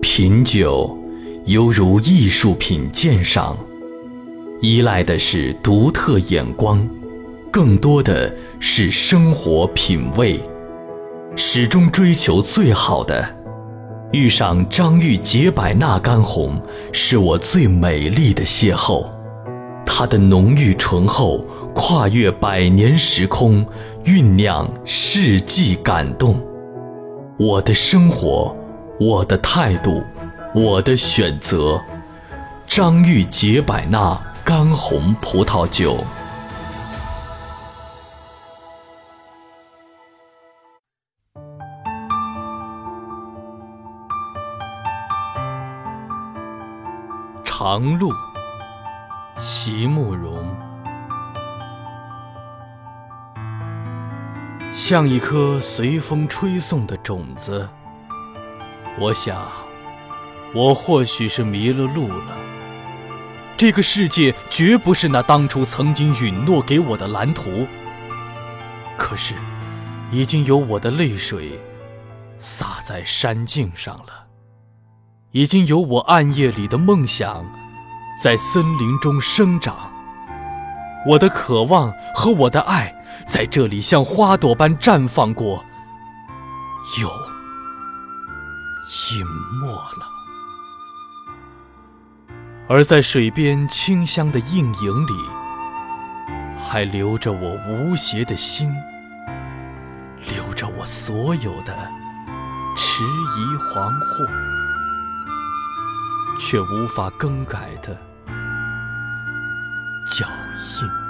品酒犹如艺术品鉴赏，依赖的是独特眼光，更多的是生活品味，始终追求最好的。遇上张裕解百纳干红，是我最美丽的邂逅。它的浓郁醇厚，跨越百年时空，酝酿世纪感动。我的生活，我的态度，我的选择。张玉洁百纳干红葡萄酒。长路，席慕容。像一颗随风吹送的种子，我想，我或许是迷了路了。这个世界绝不是那当初曾经允诺给我的蓝图。可是，已经有我的泪水洒在山径上了。已经有我暗夜里的梦想，在森林中生长。我的渴望和我的爱，在这里像花朵般绽放过，有隐没了。而在水边清香的映影里，还留着我无邪的心，留着我所有的迟疑惶惑。却无法更改的脚印。